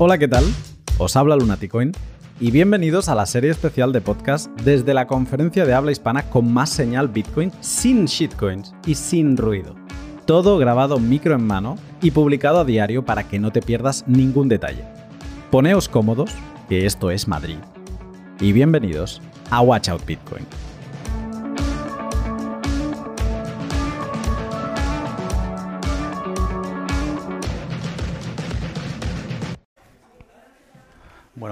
Hola, ¿qué tal? Os habla Lunaticoin y bienvenidos a la serie especial de podcast desde la conferencia de habla hispana con más señal Bitcoin, sin shitcoins y sin ruido. Todo grabado micro en mano y publicado a diario para que no te pierdas ningún detalle. Poneos cómodos, que esto es Madrid. Y bienvenidos a Watch Out Bitcoin.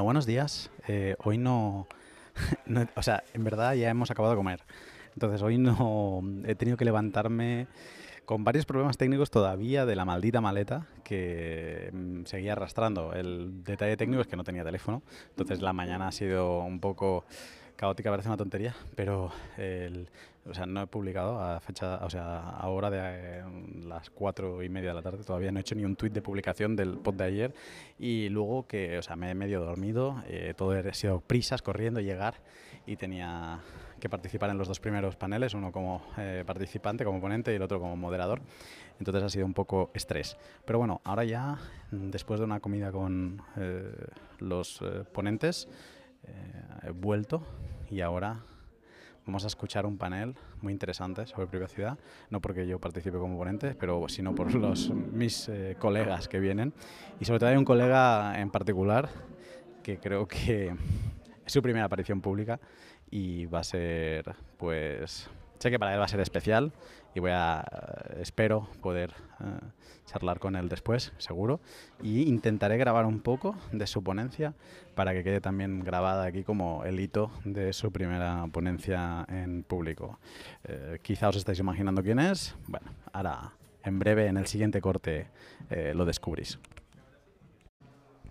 Buenos días. Eh, hoy no, no- O sea, en verdad ya hemos acabado de comer. Entonces hoy no he tenido que levantarme con varios problemas técnicos todavía de la maldita maleta que mm, seguía arrastrando. El detalle técnico es que no tenía teléfono. Entonces la mañana ha sido un poco caótica, parece una tontería, pero el- o sea, no he publicado a fecha, o sea, a hora de eh, las cuatro y media de la tarde todavía no he hecho ni un tuit de publicación del pod de ayer y luego que, o sea, me he medio dormido, eh, todo ha sido prisas, corriendo, llegar y tenía que participar en los dos primeros paneles, uno como eh, participante, como ponente y el otro como moderador. Entonces ha sido un poco estrés. Pero bueno, ahora ya, mm, después de una comida con eh, los eh, ponentes, eh, he vuelto y ahora vamos a escuchar un panel muy interesante sobre privacidad, no porque yo participe como ponente, pero sino por los, mis eh, colegas que vienen. Y sobre todo hay un colega en particular que creo que es su primera aparición pública y va a ser, pues, sé que para él va a ser especial y voy a, eh, espero poder eh, charlar con él después, seguro, y intentaré grabar un poco de su ponencia para que quede también grabada aquí como el hito de su primera ponencia en público. Eh, quizá os estáis imaginando quién es, bueno, ahora en breve en el siguiente corte eh, lo descubrís.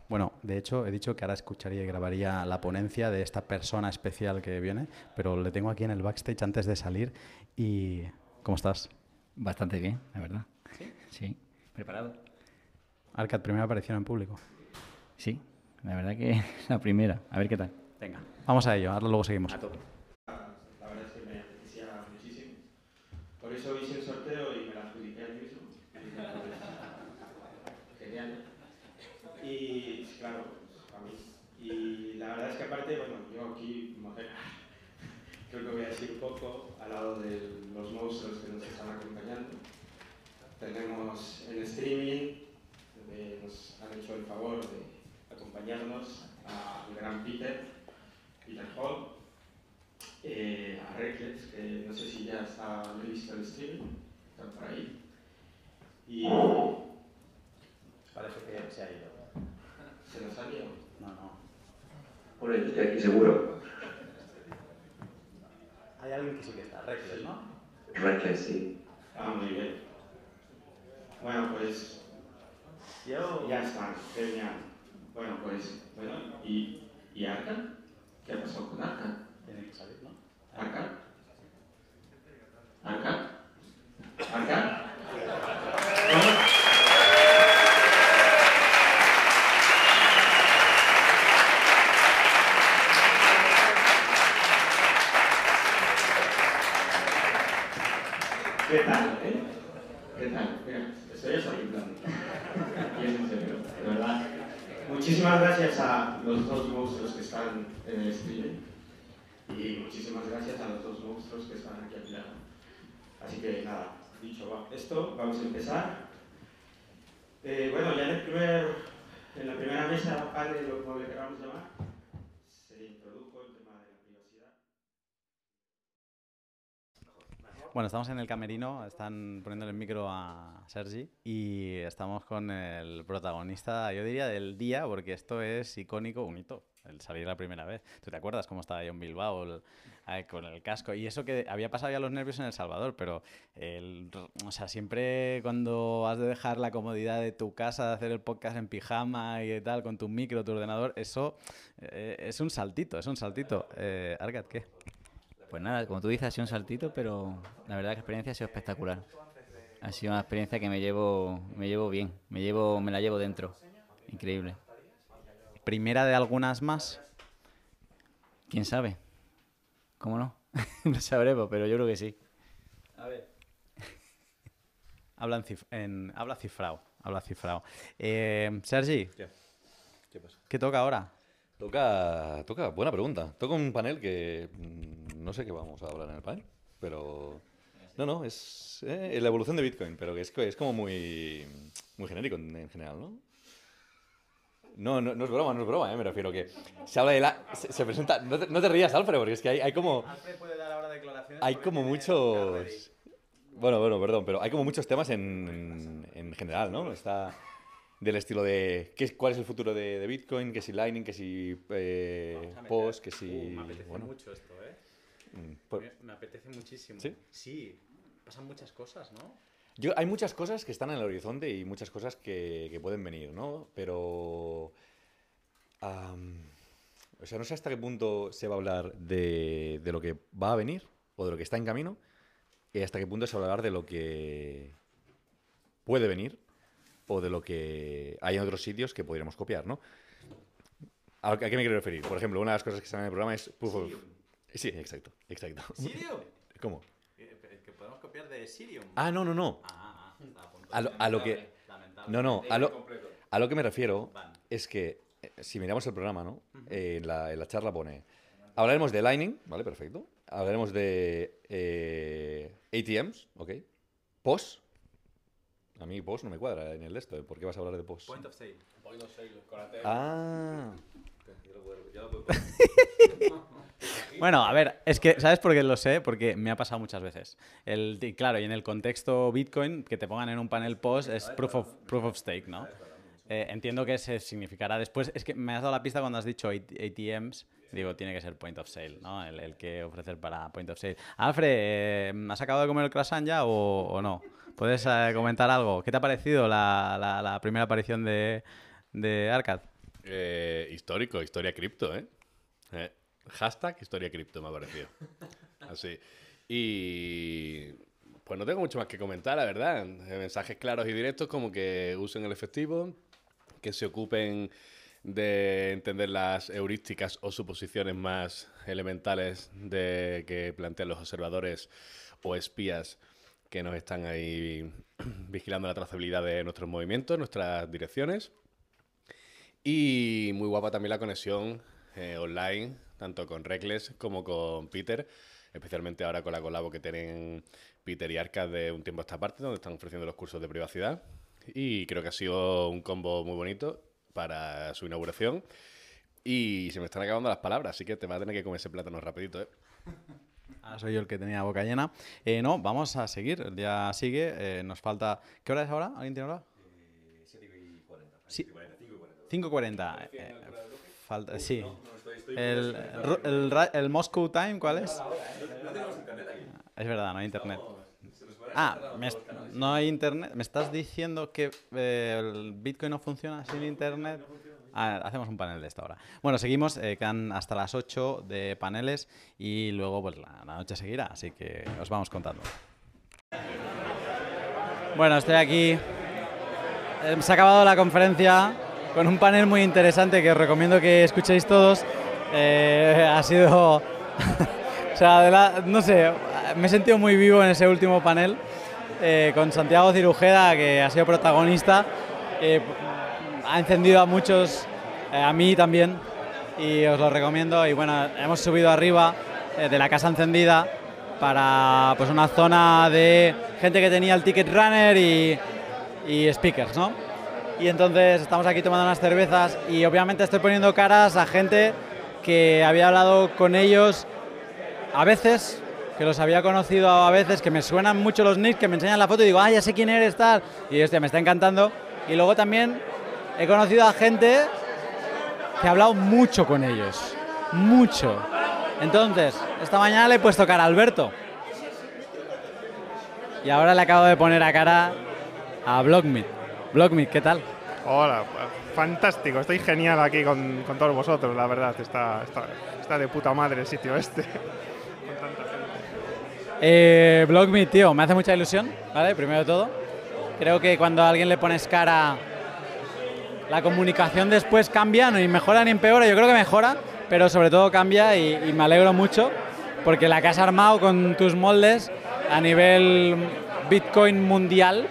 Bueno, de hecho he dicho que ahora escucharía y grabaría la ponencia de esta persona especial que viene, pero le tengo aquí en el backstage antes de salir y ¿cómo estás? Bastante bien, la verdad. ¿Sí? ¿Preparado? Arcad, primera aparición en público. Sí, la verdad que la primera. A ver qué tal. Venga, vamos a ello, ahora luego seguimos. La verdad es que me apetecía muchísimo. Por eso hice el sorteo y me la adjudiqué al mismo. Genial. Y claro, para mí. Y la verdad es que aparte, bueno, yo aquí, mujer, creo que voy a decir un poco al lado de los monstruos que nos están acompañando. Tenemos en streaming, eh, nos han hecho el favor de acompañarnos a un gran Peter, Peter Hall, eh, a Reckless, que no sé si ya está listo el streaming, están por ahí. Y Parece que se ha ido. se nos ha ido. No, no. Bueno, yo estoy aquí seguro. Hay alguien que sí que está, Reckless, ¿no? Reckless, sí. Ah, muy bien. Bueno, pues Yo... ya están, genial. Bueno, pues, bueno, ¿y, y Arca? ¿Qué ha pasado con Arca? Tiene que salir, ¿no? ¿Arca? ¿Arca? ¿Arca? ¿Qué tal, eh? ¿Qué tal? Mira, estoy hasta temblando. Y es en serio, de verdad. Muchísimas gracias a los dos monstruos que están en el streaming. Y muchísimas gracias a los dos monstruos que están aquí a mi lado. Así que nada, dicho esto, vamos a empezar. Eh, bueno, ya en, el primer, en la primera mesa, panel, o como le queramos llamar, se introdujo el tema de la privacidad. Bueno, estamos en el camerino, están poniendo el micro a Sergi y estamos con el protagonista, yo diría, del día, porque esto es icónico, un hito, el salir la primera vez. ¿Tú te acuerdas cómo estaba yo en Bilbao con el casco? Y eso que había pasado ya los nervios en El Salvador, pero el, o sea, siempre cuando has de dejar la comodidad de tu casa, de hacer el podcast en pijama y tal, con tu micro, tu ordenador, eso eh, es un saltito, es un saltito. Eh, Arcad, ¿qué? Pues nada, como tú dices, ha sido un saltito, pero la verdad que la experiencia ha sido espectacular. Ha sido una experiencia que me llevo, me llevo bien, me llevo, me la llevo dentro. Increíble. Primera de algunas más. ¿Quién sabe? ¿Cómo no? no sabremos, pero yo creo que sí. A ver. habla, en cif- en- habla cifrado. Habla cifrado. Eh, Sergi, ¿Qué pasa? ¿Qué toca ahora? Toca, toca, buena pregunta. Toca un panel que mm, no sé qué vamos a hablar en el panel, pero no, no, es eh, la evolución de Bitcoin, pero que es, es como muy, muy genérico en, en general, ¿no? No, no, no es broma, no es broma, eh, me refiero que se habla de la, se, se presenta, no te, no te rías, Alfred, porque es que hay, hay como, puede dar ahora declaraciones. hay como muchos, bueno, bueno, perdón, pero hay como muchos temas en, en general, ¿no? Está del estilo de qué, cuál es el futuro de, de Bitcoin, que si Lightning, que si eh, POS, que si... bueno, mucho esto, ¿eh? mm, por- Me apetece muchísimo. ¿Sí? Sí, pasan muchas cosas, ¿no? Yo, hay muchas cosas que están en el horizonte y muchas cosas que, que pueden venir, ¿no? Pero... am, o sea, no sé hasta qué punto se va a hablar de, de lo que va a venir o de lo que está en camino y hasta qué punto se va a hablar de lo que puede venir o de lo que hay en otros sitios que podríamos copiar, ¿no? ¿A, qué me quiero referir? Por ejemplo, una de las cosas que están en el programa es proof of... Sí, exacto, exacto. ¿Cómo? Que podemos copiar de Sirium. Ah, no, no, no. Ah, está a punto. A lo, a lo que... No, no, a lo, a lo que me refiero Van. es que eh, si miramos el programa, ¿no? Eh, en, la, en la charla pone, hablaremos de Lightning, ¿vale? Perfecto. Hablaremos de eh, ATMs, ¿ok? POS. A mí POS no me cuadra en el esto. ¿eh? ¿Por qué vas a hablar de POS? Point of sale. Ah, Bueno, a ver, es que, ¿sabes por qué lo sé? Porque me ha pasado muchas veces. El, y claro, y en el contexto Bitcoin, que te pongan en un panel post es proof of, proof of stake, ¿no? Eh, entiendo que se significará después. Es que me has dado la pista cuando has dicho AT- ATMs. Digo, tiene que ser point of sale, ¿no? El, el que ofrecer para point of sale. Alfred, eh, ¿has acabado de comer el croissant ya o, o no? ¿Puedes eh, comentar algo? ¿Qué te ha parecido la, la- la primera aparición de, de Arcad? Eh, histórico, historia cripto, ¿eh? Eh, Hashtag historia cripto me ha parecido. Así. Y pues no tengo mucho más que comentar, la verdad. Eh, Mensajes claros y directos como que usen el efectivo, que se ocupen de entender las heurísticas o suposiciones más elementales de que plantean los observadores o espías que nos están ahí vigilando la trazabilidad de nuestros movimientos, nuestras direcciones. Y muy guapa también la conexión eh, online, tanto con Reckless como con Peter, especialmente ahora con la colabo que tienen Peter y Arcad de un tiempo a esta parte, donde están ofreciendo los cursos de privacidad. Y creo que ha sido un combo muy bonito para su inauguración. Y se me están acabando las palabras, así que te va a tener que comer ese plátano rapidito, ¿eh? Ahora soy yo el que tenía boca llena. Eh, no, vamos a seguir. El día sigue. eh, nos falta. ¿Qué hora es ahora? ¿Alguien tiene hora? 5.40. Eh, falta, sí. El, ru- el, ra- el Moscow Time, ¿cuál es? Es verdad, no hay internet. Ah, me no hay internet. ¿Me estás diciendo que eh, el Bitcoin no funciona sin internet? Ah, hacemos un panel de esta hora. Bueno, seguimos, eh, quedan hasta las 8 de paneles y luego pues la, noche seguirá, así que os vamos contando. Bueno, estoy aquí. Eh, Se ha acabado la conferencia con un panel muy interesante que os recomiendo que escuchéis todos. Eh, ha sido. o sea, no sé, me he sentido muy vivo en ese último panel eh, con Santiago Cirujeda, que ha sido protagonista. Ha encendido a muchos, eh, a mí también, y os lo recomiendo. Y bueno, hemos subido arriba eh, de la casa encendida para pues una zona de gente que tenía el ticket runner y, y speakers, ¿no? Y entonces estamos aquí tomando unas cervezas y obviamente estoy poniendo caras a gente que había hablado con ellos a veces, que los había conocido a veces, que me suenan mucho los nicks, que me enseñan la foto y digo, ah, ya sé quién eres, tal. Y hostia, me está encantando. Y luego también he conocido a gente que ha hablado mucho con ellos. Mucho. Entonces, esta mañana le he puesto cara a Alberto. Y ahora le acabo de poner a cara a Blockmeet. Blockmeet, ¿qué tal? Hola, fantástico, estoy genial aquí con, con todos vosotros, la verdad, está, está, está de puta madre el sitio este. Con tanta gente. Eh, Blockmeet, tío, me hace mucha ilusión, ¿vale? Primero de todo. Creo que cuando a alguien le pones cara, la comunicación después cambia, ni mejora ni empeora. Yo creo que mejora, pero sobre todo cambia y, y me alegro mucho porque la que has armado con tus moldes a nivel Bitcoin mundial,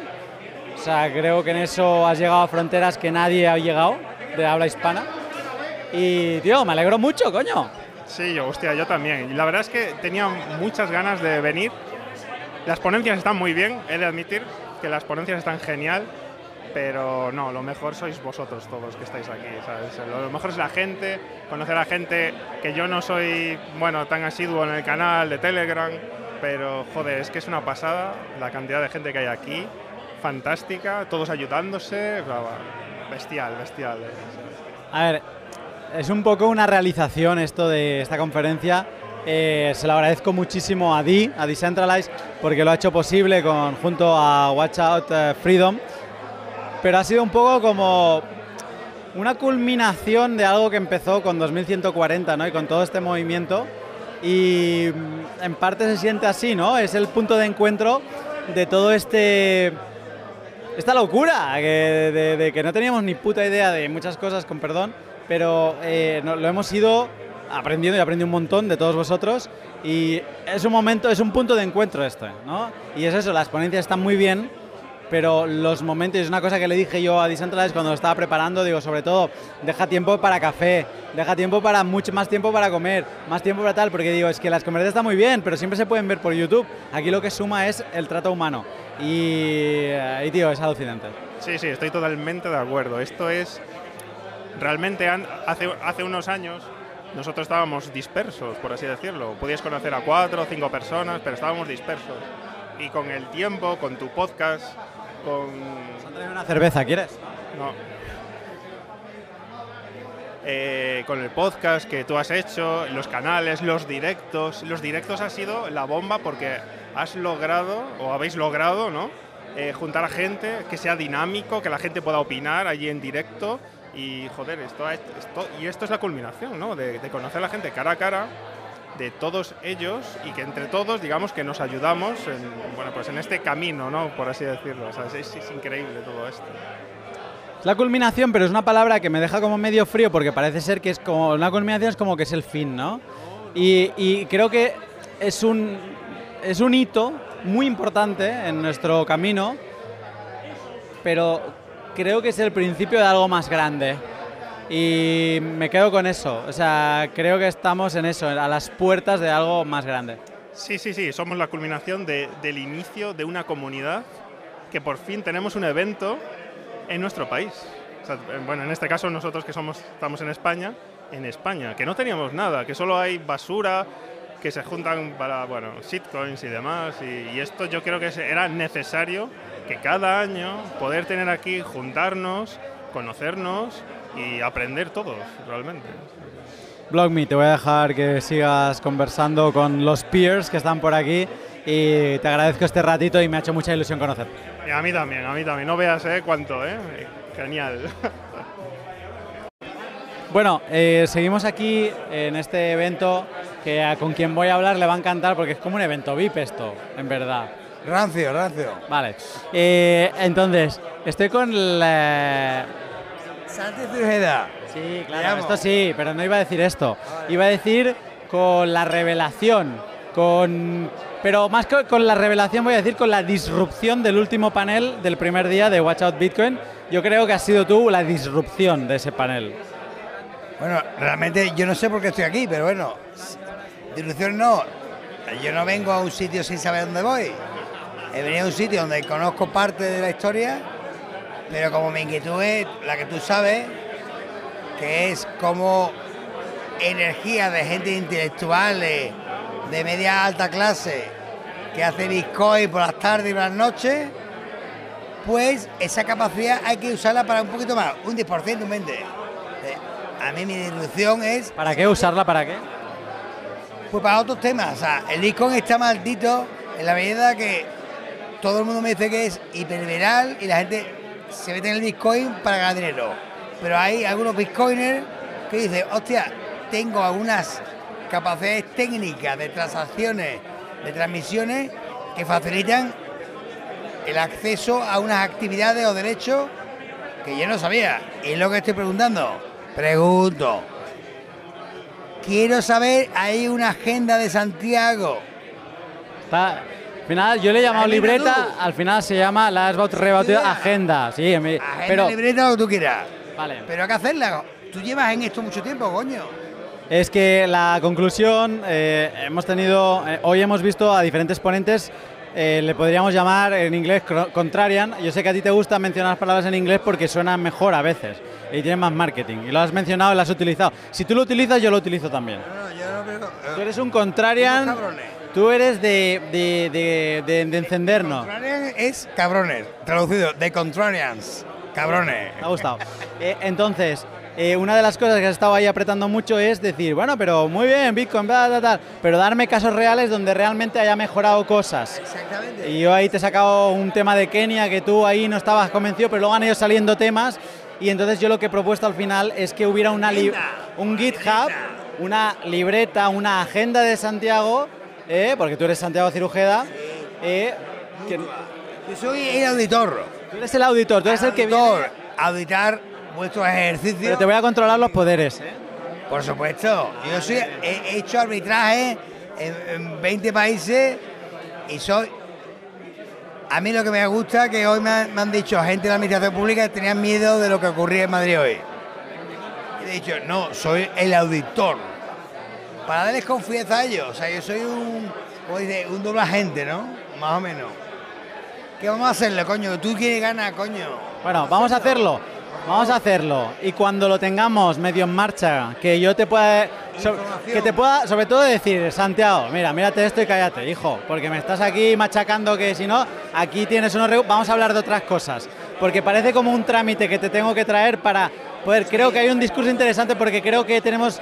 o sea, creo que en eso has llegado a fronteras que nadie ha llegado. de habla hispana. Y, tío, me alegro mucho, coño. Sí, yo, hostia, yo también. Y la verdad es que tenía muchas ganas de venir. Las ponencias están muy bien, he de admitir que las ponencias están genial, pero no, lo mejor sois vosotros todos que estáis aquí, ¿sabes? Lo mejor es la gente, conocer a gente que yo no soy, bueno, tan asiduo en el canal de Telegram, pero joder, es que es una pasada la cantidad de gente que hay aquí, fantástica, todos ayudándose, bestial, bestial. A ver, es un poco una realización esto de esta conferencia. Eh, se lo agradezco muchísimo a Di, a Decentralize, porque lo ha hecho posible con, junto a Watch Out eh, Freedom. Pero ha sido un poco como una culminación de algo que empezó con 2140, ¿no? Y con todo este movimiento. Y en parte se siente así, ¿no? Es el punto de encuentro de todo este esta locura que- de, de que no teníamos ni puta idea de muchas cosas, con perdón, pero eh, no- lo hemos ido aprendiendo y aprendí un montón de todos vosotros y es un momento, es un punto de encuentro este, ¿no? Y es eso, las ponencias están muy bien, pero los momentos, es una cosa que le dije yo a Decentralize cuando lo estaba preparando, digo, sobre todo, deja tiempo para café, deja tiempo para mucho más tiempo para comer, más tiempo para tal, porque digo, es que las conferencias están muy bien, pero siempre se pueden ver por YouTube. Aquí lo que suma es el trato humano. Y, eh, y, tío, es alucinante. Sí, sí, estoy totalmente de acuerdo. Esto es. Realmente hace, hace unos años nosotros estábamos dispersos, por así decirlo. Podías conocer a cuatro o cinco personas, pero estábamos dispersos. Y con el tiempo, con tu podcast, con. Una cerveza, ¿quieres? No. Eh, con el podcast que tú has hecho, los canales, los directos. Los directos ha sido la bomba porque has logrado, o habéis logrado, ¿no? Eh, juntar a gente, que sea dinámico, que la gente pueda opinar allí en directo. Y joder, esto, esto- y esto es la culminación, ¿no? De, de conocer a la gente cara a cara, de todos ellos y que entre todos, digamos, que nos ayudamos en, bueno, pues en este camino, ¿no? Por así decirlo. Es increíble todo esto. Es la culminación, pero es una palabra que me deja como medio frío porque parece ser que es como una culminación es como que es el fin, ¿no? Y, y creo que es un, es un hito muy importante en nuestro camino, pero creo que es el principio de algo más grande. Y me quedo con eso. O sea, creo que estamos en eso, a las puertas de algo más grande. Sí, sí, sí, somos la culminación de- del inicio de una comunidad que por fin tenemos un evento en nuestro país. O sea, bueno, en este caso nosotros que somos, estamos en España, en España, que no teníamos nada, que solo hay basura, que se juntan para, bueno, shitcoins y demás. Y, y esto yo creo que era necesario que cada año poder tener aquí, juntarnos, conocernos y aprender todos, realmente. BlogMe, te voy a dejar que sigas conversando con los peers que están por aquí y te agradezco este ratito y me ha hecho mucha ilusión conocer. Y a mí también, a mí también. No veas, ¿eh? Cuánto, ¿eh? Genial. Bueno, eh, seguimos aquí en este evento que a con quien voy a hablar le va a encantar porque es como un evento VIP esto, en verdad. Rancio, rancio. Vale. Eh, entonces, estoy con la... Santi Cirujeda. Sí, claro, esto sí, pero no iba a decir esto. Iba a decir con la revelación, con... Pero más que con la revelación voy a decir con la disrupción del último panel del primer día de Watch Out Bitcoin. Yo creo que has sido tú la disrupción de ese panel. Bueno, realmente yo no sé por qué estoy aquí, pero bueno, disrupción no. Yo no vengo a un sitio sin saber dónde voy. He venido a un sitio donde conozco parte de la historia, pero como mi inquietud es la que tú sabes, que es como energía de gente intelectuales de media alta clase que hace Bitcoin por las tardes y por las noches, pues esa capacidad hay que usarla para un poquito más, un 10%, un 20%. Eh, A mí mi disrupción es ¿Para qué usarla? ¿Para qué? pues para otros temas. O sea, el Bitcoin está maldito en la medida que todo el mundo me dice que es hiperviral y la gente se mete en el Bitcoin para ganar dinero. Pero hay algunos Bitcoiners que dicen, hostia, tengo algunas capacidades técnicas de transacciones, de transmisiones que facilitan el acceso a unas actividades o derechos que yo no sabía. Y es lo que estoy preguntando. Pregunto. Quiero saber, hay una agenda de Santiago. Está, al final, yo le he llamado libreta, tú. al final se llama, la has baut- rebautizado agenda. Sí, me- Agenda, pero libreta, lo que tú quieras. Vale. Pero hay que hacerla. Tú llevas en esto mucho tiempo, coño. Es que la conclusión, eh, hemos tenido, eh, hoy hemos visto a diferentes ponentes, eh, le podríamos llamar en inglés contrarian. Yo sé que a ti te gusta mencionar palabras en inglés porque suenan mejor a veces y tienen más marketing. Y lo has mencionado y lo has utilizado. Si tú lo utilizas, yo lo utilizo también. No, no, yo no veo- Tú eres un contrarian, cabrones. Tú eres de, de, de, de- de encendernos. Contrarian es cabrones, traducido, de contrarians, cabrones. Me ha gustado. Eh, entonces, eh, una de las cosas que has estado ahí apretando mucho es decir, bueno, pero muy bien, Bitcoin, bla, bla, tal, pero darme casos reales donde realmente haya mejorado cosas. Exactamente. Y yo ahí te he sacado un tema de Kenia que tú ahí no estabas convencido, pero luego han ido saliendo temas y entonces yo lo que he propuesto al final es que hubiera una un GitHub, una libreta, una agenda de Santiago, eh, porque tú eres Santiago Cirujeda, eh, que- Yo soy el auditor. tú eres el auditor, tú eres el que viene, Auditor, auditar vuestros ejercicios. pero te voy a controlar los poderes. eh. Por supuesto. Yo soy, he hecho arbitraje en, en 20 países y soy... A mí lo que me gusta que hoy me han, me han dicho gente de la administración pública que tenían miedo de lo que ocurría en Madrid hoy. Y he dicho, no, soy el auditor. Para darles confianza a ellos. O sea, yo soy un, como dice, un doble agente, ¿no? Más o menos. ¿Qué vamos a hacerle, coño? ¿Tú quieres ganar, coño? Bueno, vamos a hacerlo. Vamos a hacerlo. Y cuando lo tengamos medio en marcha, que yo te pueda. so- que te pueda, sobre todo, decir, Santiago, mira, mírate esto y cállate, hijo, porque me estás aquí machacando que si no, aquí tienes unos. Vamos a hablar de otras cosas. Porque parece como un trámite que te tengo que traer para poder. Creo que hay un discurso interesante porque creo que tenemos.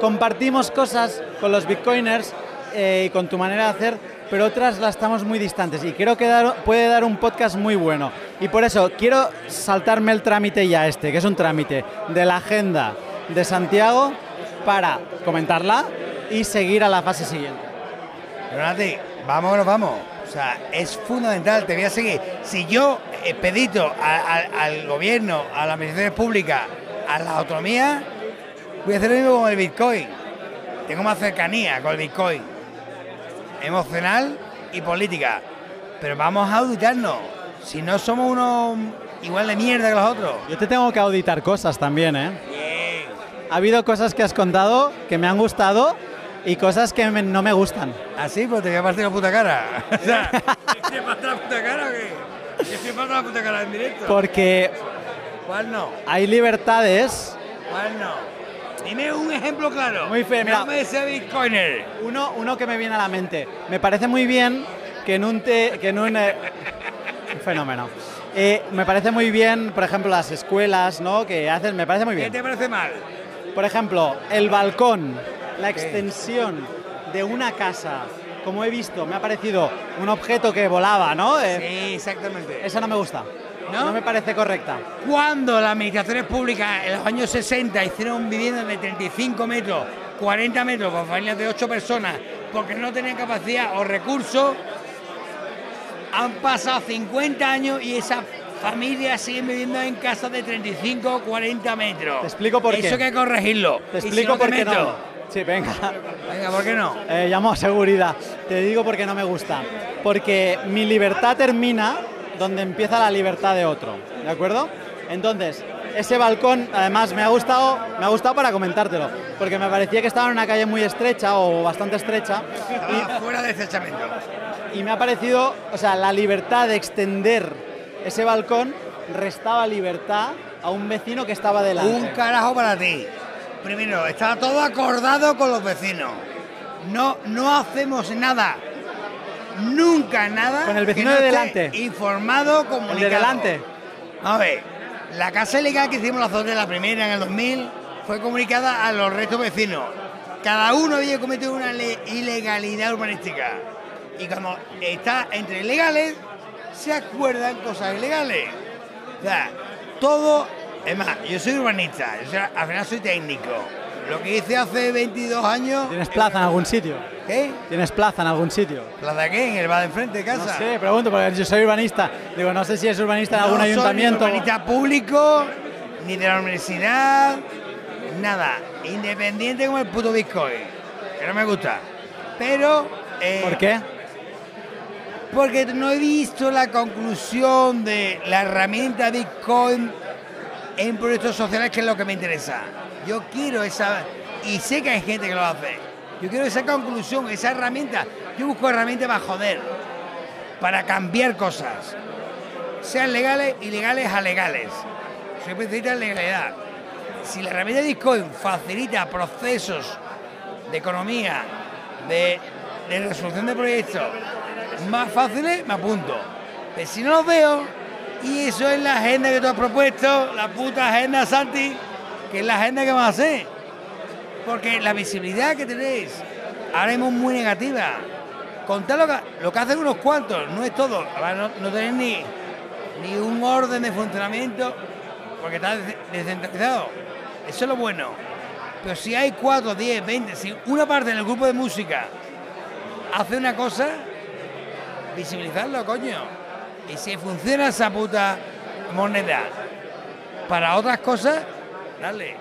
Compartimos cosas con los bitcoiners eh, y con tu manera de hacer, pero otras las estamos muy distantes y creo que puede dar un podcast muy bueno. Y por eso quiero saltarme el trámite ya este, que es un trámite de la agenda de Santiago para comentarla y seguir a la fase siguiente. Donati, vamos, nos vamos. O sea, es fundamental, te voy a seguir. Si yo a- al gobierno, a las administraciones públicas, a la autonomía, voy a hacer lo mismo con el Bitcoin. Tengo más cercanía con el Bitcoin. Emocional y política. Pero vamos a auditarnos. Si no somos unos igual de mierda que los otros. Yo te tengo que auditar cosas también, ¿eh? Bien. Ha habido cosas que has contado que me han gustado y cosas que me- no me gustan. Así, pues te voy a partir la puta cara. O sea, ¿te partir la puta cara o qué? ¿Te partir la puta cara en directo? Porque ¿Cuál no? hay libertades ¿Cuál no? Dime un ejemplo claro. Muy fe- mira. No me Bitcoiner. Uno, uno que me viene a la mente. Me parece muy bien que en un... te- que en un, eh, un fenómeno. Eh, me parece muy bien, por ejemplo, las escuelas, ¿no? Que hacen... Me parece muy ¿Qué bien. te parece mal? Por ejemplo, el balcón, la extensión de una casa. Como he visto, me ha parecido un objeto que volaba, ¿no? Eh, Sí, exactamente. Esa no me gusta. ¿No? ¿No? me parece correcta. Cuando las administraciones públicas en los años 60 hicieron viviendas de 35 metros, 40 metros para familias de 8 personas, porque no tenían capacidad o recursos, han pasado 50 años y esas familias siguen viviendo en casas de 35 40 metros. Te explico por qué. Eso hay que corregirlo. Te si explico no, por te qué meto. no. Sí, venga. Venga, ¿por qué no? Eh, llamo a seguridad. Te digo porque no me gusta. Porque mi libertad termina donde empieza la libertad de otro. ¿De acuerdo? Entonces, ese balcón, además, me ha gustado, me ha gustado para comentártelo. Porque me parecía que estaba en una calle muy estrecha o bastante estrecha. Ah, fuera de estrechamiento. Y me ha parecido, o sea, la libertad de extender ese balcón restaba libertad a un vecino que estaba delante. Un carajo para ti. Primero, está todo acordado con los vecinos. No, no hacemos nada. Nunca nada. Con el que vecino no de esté delante. Informado, comunicado. El de delante. A ver, la casa ilegal que hicimos la zona de la primera en el 2000 fue comunicada a los restos vecinos. Cada uno había cometido una le- ilegalidad urbanística. Y cuando está entre ilegales, se acuerdan cosas ilegales. O sea, todo. Es más, yo soy urbanista, yo soy- al final soy técnico. Lo que hice hace 22 años. ¿Tienes plaza en algún sitio? ¿Qué? ¿Tienes plaza en algún sitio? ¿Plaza qué? En el bar de enfrente de casa. No sé, pregunto, porque yo soy urbanista. Digo, no sé si es urbanista en algún no soy ayuntamiento. Ni urbanista público, ni de la universidad, nada. Independiente como el puto Bitcoin. Que no me gusta. Pero. eh, ¿Por qué? Porque no he visto la conclusión de la herramienta Bitcoin en proyectos sociales, que es lo que me interesa. Yo quiero esa, y sé que hay gente que lo hace. Yo quiero esa conclusión, esa herramienta. Yo busco herramientas para joder, para cambiar cosas, sean legales, ilegales a legales. Especialista en legalidad. Si la herramienta de Bitcoin facilita procesos de economía, de, de resolución de proyectos más fáciles, me apunto. Pero si no los veo, y eso es la agenda que tú has propuesto, la puta agenda Santi, que es la agenda que vamos a hacer. Porque la visibilidad que tenéis ahora es muy negativa. Contar lo que, lo que hacen unos cuantos, no es todo. Ahora no, no tenéis ni, ni un orden de funcionamiento porque está des- descentralizado. Eso es lo bueno. Pero si hay 4, 10, 20, si una parte del grupo de música hace una cosa, visibilizarlo, coño. Y si funciona esa puta moneda para otras cosas, dale.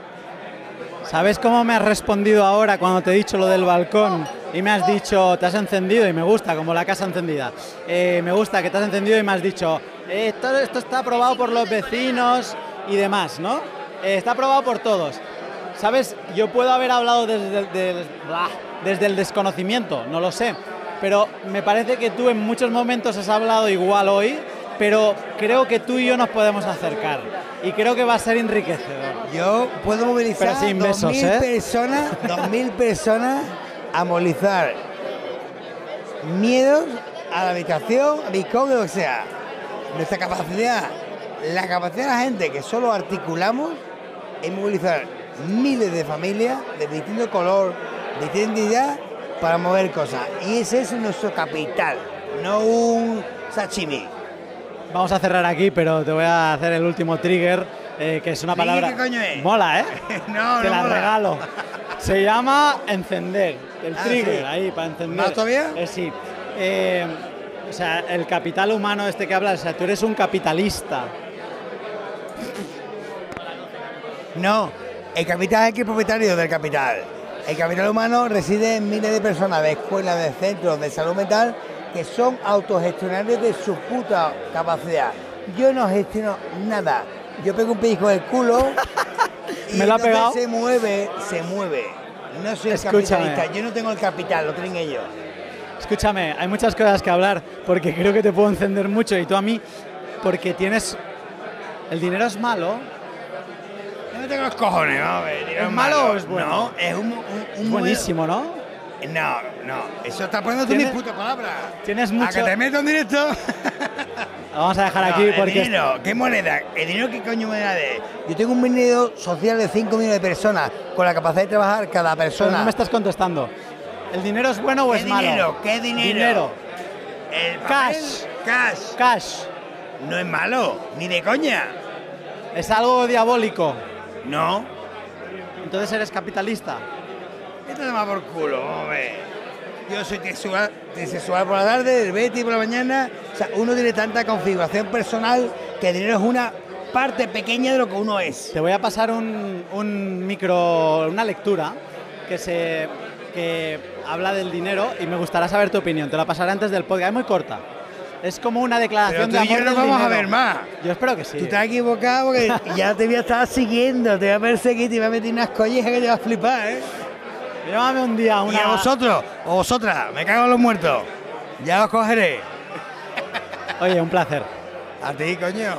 ¿Sabes cómo me has respondido ahora cuando te he dicho lo del balcón y me has dicho, te has encendido y me gusta, como la casa encendida? Eh, me gusta que te has encendido y me has dicho, eh, esto, esto está aprobado por los vecinos y demás, ¿no? Eh, está aprobado por todos. ¿Sabes? Yo puedo haber hablado desde, desde el desconocimiento, no lo sé, pero me parece que tú en muchos momentos has hablado igual hoy, pero creo que tú y yo nos podemos acercar y creo que va a ser enriquecedor. Yo puedo movilizar besos, 2.000 ¿eh? personas, 2.000 personas a movilizar miedos a la habitación, a Bitcoin, o lo que sea. Nuestra capacidad, la capacidad de la gente que solo articulamos es movilizar miles de familias de distinto color, de distinta identidad, para mover cosas. Y ese es nuestro capital, no un sashimi. Vamos a cerrar aquí, pero te voy a hacer el último trigger, eh, que es una ¿Trigger palabra. qué coño es? Mola, ¿eh? No, Te no la mola. regalo. Se llama encender. El Ah, trigger, sí. ahí, para encender. ¿Más todavía? Eh, sí. Eh, o sea, el capital humano este que hablas, o sea, tú eres un capitalista. No, el capital es el que es propietario del capital. El capital humano reside en miles de personas de escuelas, de centros de salud mental que son autogestionarios de su puta capacidad. Yo no gestiono nada. Yo pego un pellizco del culo y Me lo ha pegado. se mueve, se mueve. No soy el Escúchame. capitalista, yo no tengo el capital, lo tienen ellos. Escúchame, hay muchas cosas que hablar porque creo que te puedo encender mucho y tú a mí, porque tienes. El dinero es malo. Yo no tengo los cojones, ¿no? El dinero ¿Es malo o es bueno? No, es un, un- un Es buenísimo, ¿no? No, no, eso está poniendo mis Tienes- putas palabras. Tienes ¿A mucho. que te meto en directo? Lo vamos a dejar No, aquí el porque. dinero, ¿qué moneda? ¿El dinero qué coño moneda es? Yo tengo un dinero social de 5 millones de personas con la capacidad de trabajar cada Pero persona. no me estás contestando. ¿El dinero es bueno o ¿Qué es malo? dinero? ¿Qué dinero? Dinero. El papel, Cash. Cash. Cash. No es malo, ni de coña. ¿Es algo diabólico? No. Entonces eres capitalista. Esto te va por culo, hombre. Yo soy sexual, sexual por la tarde, el Betty por la mañana. O sea, uno tiene tanta configuración personal que el dinero es una parte pequeña de lo que uno es. Te voy a pasar un, un micro, una lectura que se que habla del dinero y me gustará saber tu opinión. Te la pasaré antes del podcast. Es muy corta. Es como una Pero declaración tú de y yo amor no del vamos a ver más. Yo espero que sí. Tú estás equivocado porque ya te voy a estar siguiendo, te voy a perseguir, te voy a meter unas collejas que te vas a flipar, ¿eh? Llámame un día una. Y a vosotros, o vosotras, me cago en los muertos. Ya os cogeré. Oye, un placer. A ti, coño.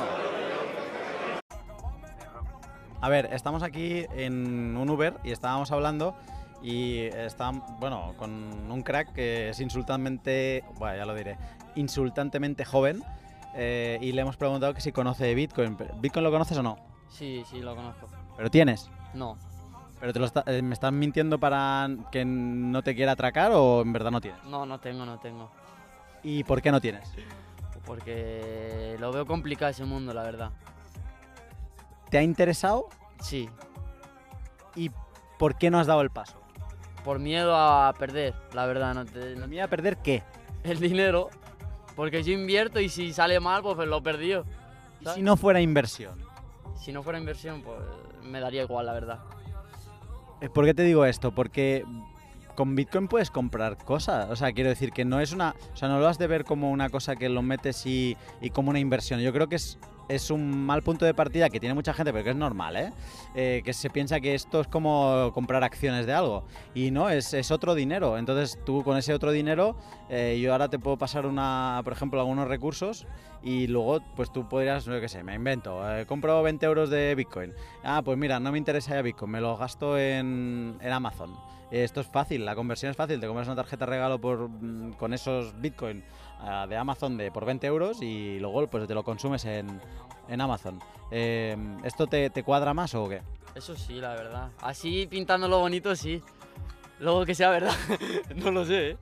A ver, estamos aquí en un Uber y estábamos hablando y está, bueno, con un crack que es insultantemente, bueno, ya lo diré, insultantemente joven eh, y le hemos preguntado que si conoce Bitcoin. ¿Bitcoin lo conoces o no? Sí, sí, lo conozco. ¿Pero tienes? No, ¿Pero te lo está- eh, me estás mintiendo para que no te quiera atracar o en verdad no tienes? no, no tengo, no tengo. ¿Y por qué no tienes? Porque lo veo complicado ese mundo, la verdad. ¿Te ha interesado Sí, y por qué no has dado el paso? por miedo a perder, la verdad. No te, no- ¿Me a perder qué? el dinero. Porque yo invierto y si sale mal, pues lo he perdido. ¿Y si no fuera inversión? Si no fuera inversión, pues me daría igual, la verdad. Eh, ¿Por qué te digo esto? Porque con Bitcoin puedes comprar cosas. O sea, quiero decir que no es una. O sea, no lo has de ver como una cosa que lo metes y, y como una inversión. Yo creo que es es un mal punto de partida que tiene mucha gente, pero que es normal, ¿eh? Eh, que se piensa que esto es como comprar acciones de algo. Y no, es, es otro dinero. Entonces tú con ese otro dinero, eh, yo ahora te puedo pasar una, por ejemplo, algunos recursos y luego pues tú podrías, yo qué sé, me invento, eh, compro 20 euros de Bitcoin. Ah, pues mira, no me interesa ya Bitcoin, me lo gasto en, en Amazon. Esto es fácil, la conversión es fácil, te compras una tarjeta regalo por, mm, con esos Bitcoin de Amazon de, por 20 euros y luego pues te lo consumes en, en Amazon. Eh, ¿Esto te, te cuadra más o qué? Eso sí, la verdad. Así pintándolo bonito, sí. Luego que sea verdad, no lo sé, ¿eh?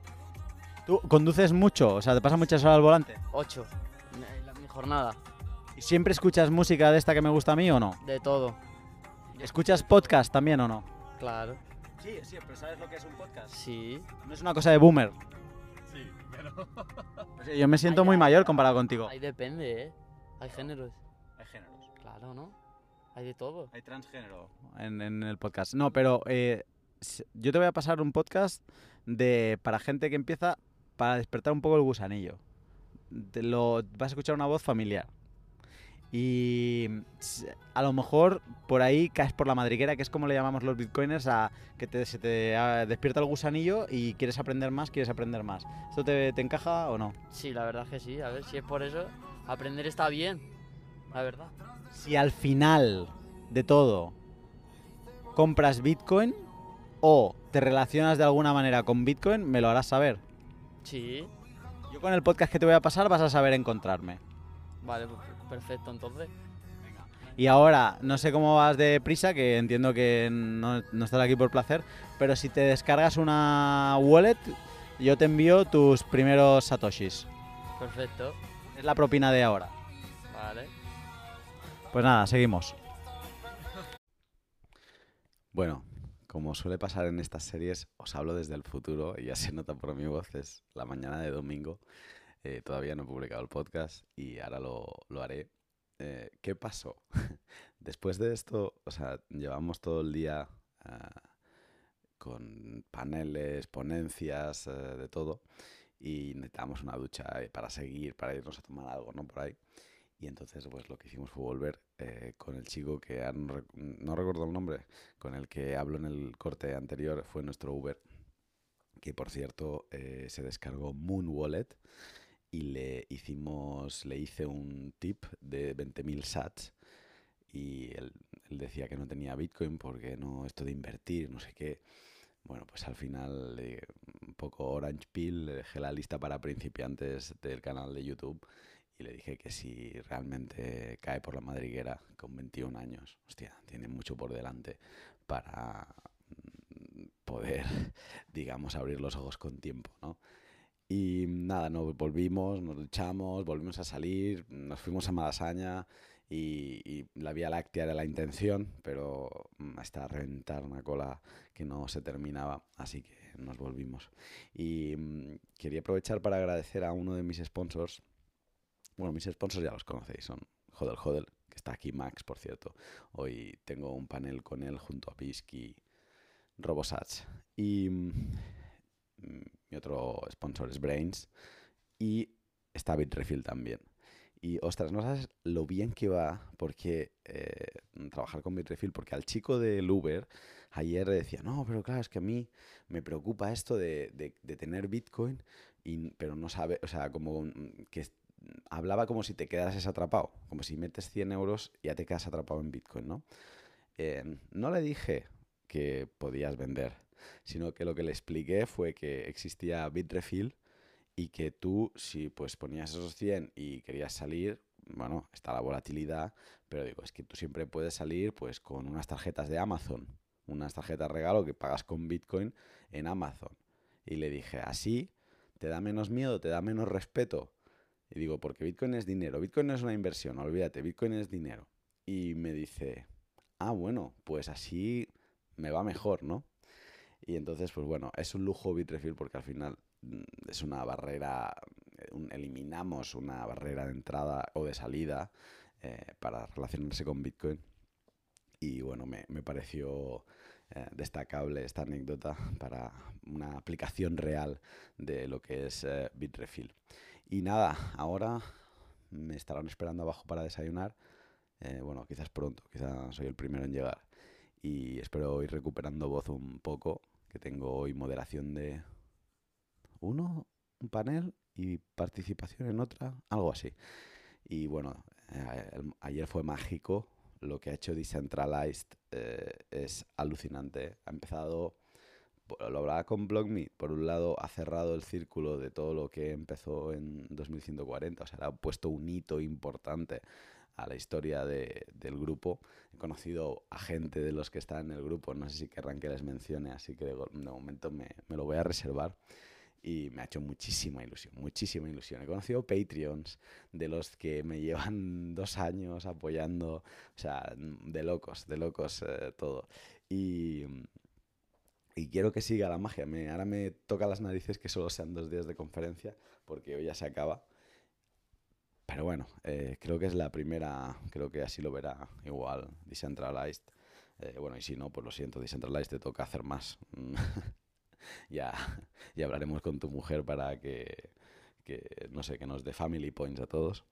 ¿Tú conduces mucho? O sea, ¿te pasas muchas horas al volante? Ocho. La- Mi jornada. ¿Y siempre escuchas música de esta que me gusta a mí o no? De todo. ¿Escuchas podcast también o no? Claro. Sí, sí, pero ¿sabes lo que es un podcast? Sí. No es una cosa de boomer. Sí, pero... Yo me siento muy mayor comparado contigo. Ahí depende, ¿eh? Hay géneros. Hay géneros. Claro, ¿no? Hay de todo. Hay transgénero en, en el podcast. No, pero eh, yo te voy a pasar un podcast de para gente que empieza para despertar un poco el gusanillo. Te lo, vas a escuchar una voz familiar. Y a lo mejor por ahí caes por la madriguera, que es como le llamamos los bitcoiners, a que te, se te ah, despierta el gusanillo y quieres aprender más, quieres aprender más. ¿Esto te, te encaja o no? Sí, la verdad es que sí. A ver, si es por eso, aprender está bien. La verdad. Si al final de todo compras Bitcoin o te relacionas de alguna manera con Bitcoin, me lo harás saber. Sí. Yo con el podcast que te voy a pasar vas a saber encontrarme. Vale, pues, perfecto, entonces. Y ahora, no sé cómo vas de prisa, que entiendo que no, no estás aquí por placer, pero si te descargas una wallet, yo te envío tus primeros satoshis. Perfecto. Es la propina de ahora. Vale. Pues nada, seguimos. Bueno, como suele pasar en estas series, os hablo desde el futuro y ya se nota por mi voz, es la mañana de domingo. Eh, todavía no he publicado el podcast y ahora lo, lo haré. Eh, ¿Qué pasó? Después de esto, o sea, llevamos todo el día ah, con paneles, ponencias, eh, de todo, y necesitamos una ducha para seguir, para irnos a tomar algo, ¿no? Por ahí. Y entonces, pues lo que hicimos fue volver con el chico que no, rec- no recuerdo el nombre, con el que hablo en el corte anterior, fue nuestro Uber, que por cierto se descargó Moon Wallet y le hicimos, le hice un tip de 20.000 sats y él, él decía que no tenía Bitcoin porque no, esto de invertir, no sé qué. Bueno, pues al final un poco Orange Pill, le dejé la lista para principiantes del canal de YouTube y le dije que si realmente cae por la madriguera con 21 años, hostia, tiene mucho por delante para mm, poder, digamos, abrir los ojos con tiempo, ¿no? Y nada, nos volvimos, nos duchamos, volvimos a salir, nos fuimos a Malasaña y, la Vía Láctea era la intención, pero mm, hasta reventar una cola que no se terminaba, así que nos volvimos. Y mm, quería aprovechar para agradecer a uno de mis sponsors. Bueno, mis sponsors ya los conocéis, son Hodel Hodel, que está aquí Max, por cierto. Hoy tengo un panel con él junto a Pisky, Robosats. Y mm, mm, mi otro sponsor es Brains. Y está Bitrefill también. Y ostras, no sabes lo bien que va porque eh, trabajar con Bitrefill, porque al chico del Uber ayer decía, no, pero claro, es que a mí me preocupa esto de, de- tener Bitcoin, y, pero no sabe, o sea, como que hablaba como si te quedases atrapado, como si metes 100 euros y ya te quedas atrapado en Bitcoin, ¿no? Eh, no le dije que podías vender, sino que lo que le expliqué fue que existía Bitrefill y que tú, si pues ponías esos 100 y querías salir, bueno, está la volatilidad, pero digo, es que tú siempre puedes salir pues con unas tarjetas de Amazon, unas tarjetas regalo que pagas con Bitcoin en Amazon. Y le dije, así te da menos miedo, te da menos respeto. Y digo, porque Bitcoin es dinero, Bitcoin no es una inversión, olvídate, Bitcoin es dinero. Y me dice, ah, bueno, pues así me va mejor, ¿no? Y entonces, pues bueno, es un lujo Bitrefill porque al final mm, es una barrera, eh, eliminamos una barrera de entrada o de salida eh, para relacionarse con Bitcoin. Y bueno, me, me pareció eh, destacable esta anécdota para una aplicación real de lo que es eh, Bitrefill. Y nada, ahora me estarán esperando abajo para desayunar. Eh, bueno, quizás pronto, quizás soy el primero en llegar. Y espero ir recuperando voz un poco, que tengo hoy moderación de uno, un panel y participación en otra, algo así. Y bueno, eh, ayer fue mágico. Lo que ha hecho Decentralized eh, es alucinante. Ha empezado, lo hablaba con BlockMe, por un lado ha cerrado el círculo de todo lo que empezó en 2140, o sea, ha puesto un hito importante a la historia de- del grupo. He conocido a gente de los que están en el grupo, no sé si querrán que les mencione, así que de, momento me, me lo voy a reservar. Y me ha hecho muchísima ilusión, muchísima ilusión. He conocido Patreons de los que me llevan dos años apoyando, o sea, de locos, de locos eh, todo. Y, y quiero que siga la magia. Me, ahora me toca las narices que solo sean dos días de conferencia, porque hoy ya se acaba. Pero bueno, eh, creo que es la primera, creo que así lo verá igual Decentralized. Eh, bueno, y si no, pues lo siento, Decentralized te toca hacer más. ya, ya hablaremos con tu mujer para que, que, no sé, que nos dé family points a todos.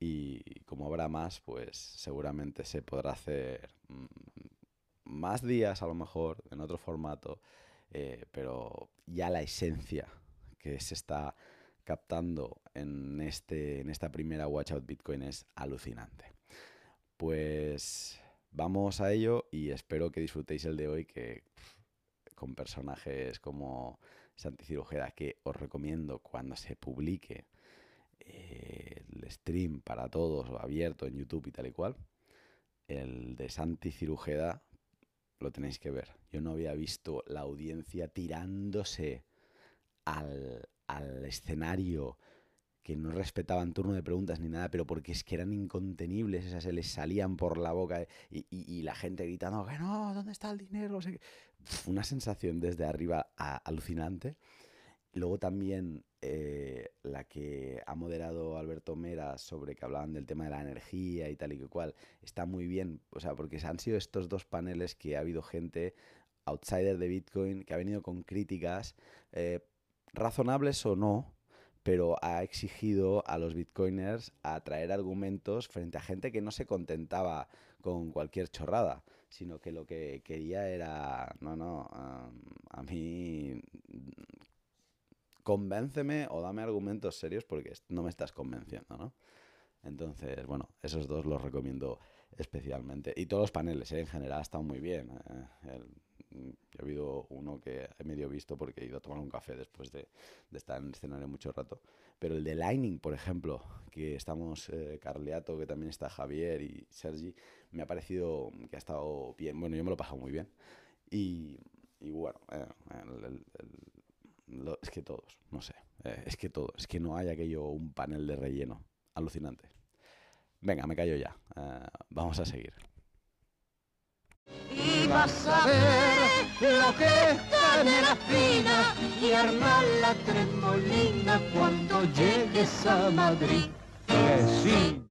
Y como habrá más, pues seguramente se podrá hacer mm, más días a lo mejor, en otro formato, eh, pero ya la esencia que se está captando en, este, en esta primera Watch Out Bitcoin es alucinante. Pues vamos a ello y espero que disfrutéis el de hoy que con personajes como Santi Cirujeda, que os recomiendo cuando se publique eh, el stream para todos abierto en YouTube y tal y cual. El de Santi Cirujeda lo tenéis que ver. Yo no había visto la audiencia tirándose al, al escenario que no respetaban turno de preguntas ni nada, pero porque es que eran incontenibles, sea, se les salían por la boca y, y- la gente gritando que no, ¿dónde está el dinero? Una sensación desde arriba alucinante. Luego también eh, la que ha moderado Alberto Mera sobre que hablaban del tema de la energía y tal y que cual, está muy bien, o sea, porque han sido estos dos paneles que ha habido gente outsider de Bitcoin que ha venido con críticas eh, razonables o no, pero ha exigido a los bitcoiners a traer argumentos frente a gente que no se contentaba con cualquier chorrada, sino que lo que quería era, no, no, a mí convénceme o dame argumentos serios porque no me estás convenciendo, ¿no? Entonces, bueno, esos dos los recomiendo especialmente. Y todos los paneles, ¿eh? en general, están muy bien. eh, yo he habido uno que he medio visto porque he ido a tomar un café después de, de estar en el escenario mucho rato. Pero el de Lightning, por ejemplo, que estamos eh, Carleato, que también está Javier y Sergi, me ha parecido que ha estado bien. Bueno, yo me lo he pasado muy bien. Y, y bueno, eh, el- el- el- lo- es que todos, no sé, eh, es que todo, es que no hay aquello, un panel de relleno. Alucinante. Venga, me callo ya. eh, vamos a seguir. Y vas a ver lo que es canela fina y armar la tremolina cuando llegues a Madrid. Que sí.